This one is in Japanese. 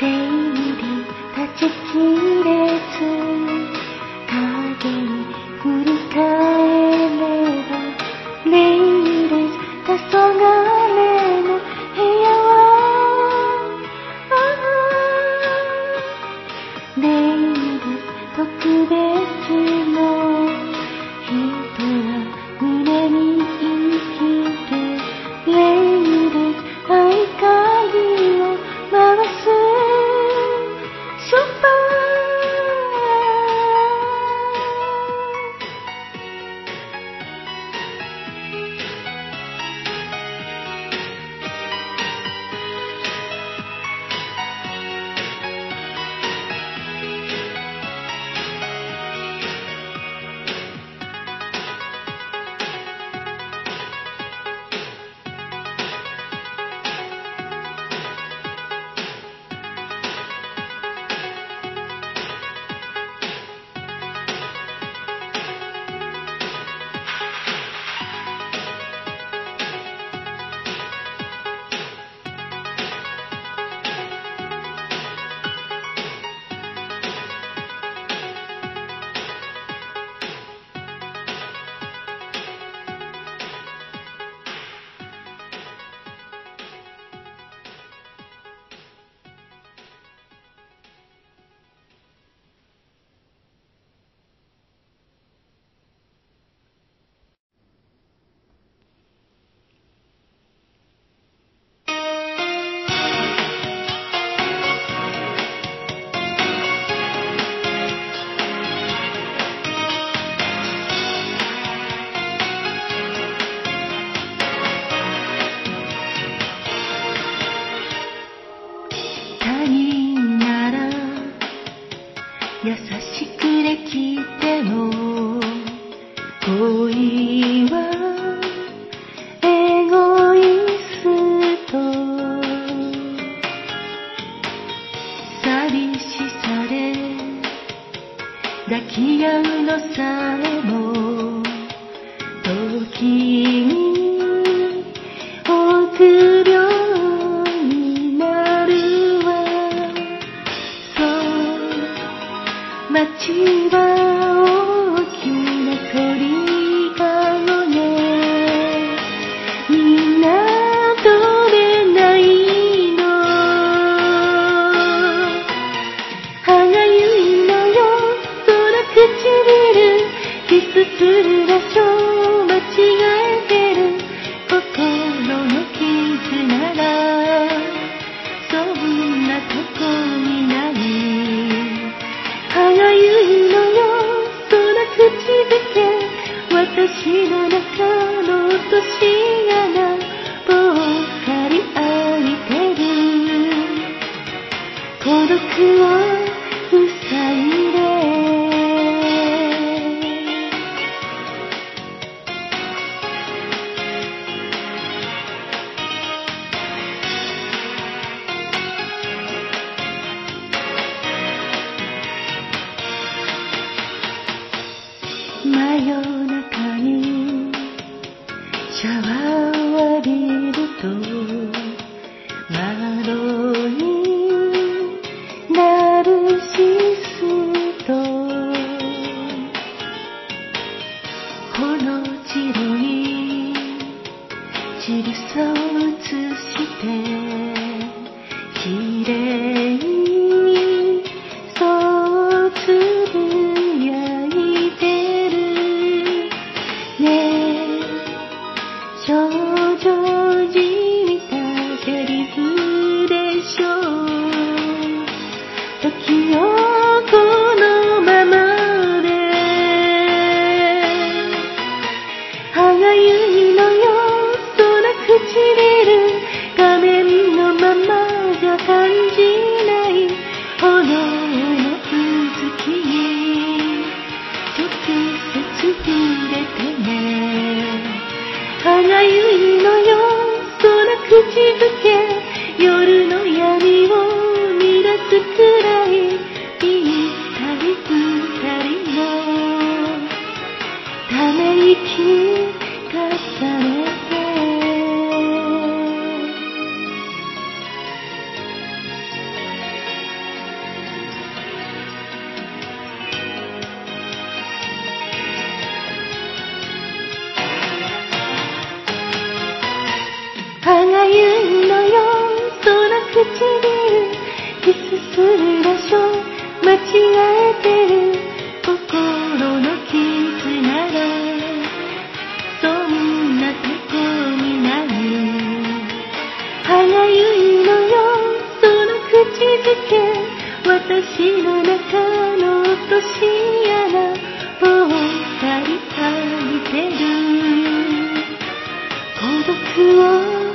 day 違うのさえも時に臆病になるわそう街は迷う唇キスする場所間違えてる心の傷ならそんなことになる早いのよその口づけ私の中の落とし穴ぽったり咲いてる。孤独を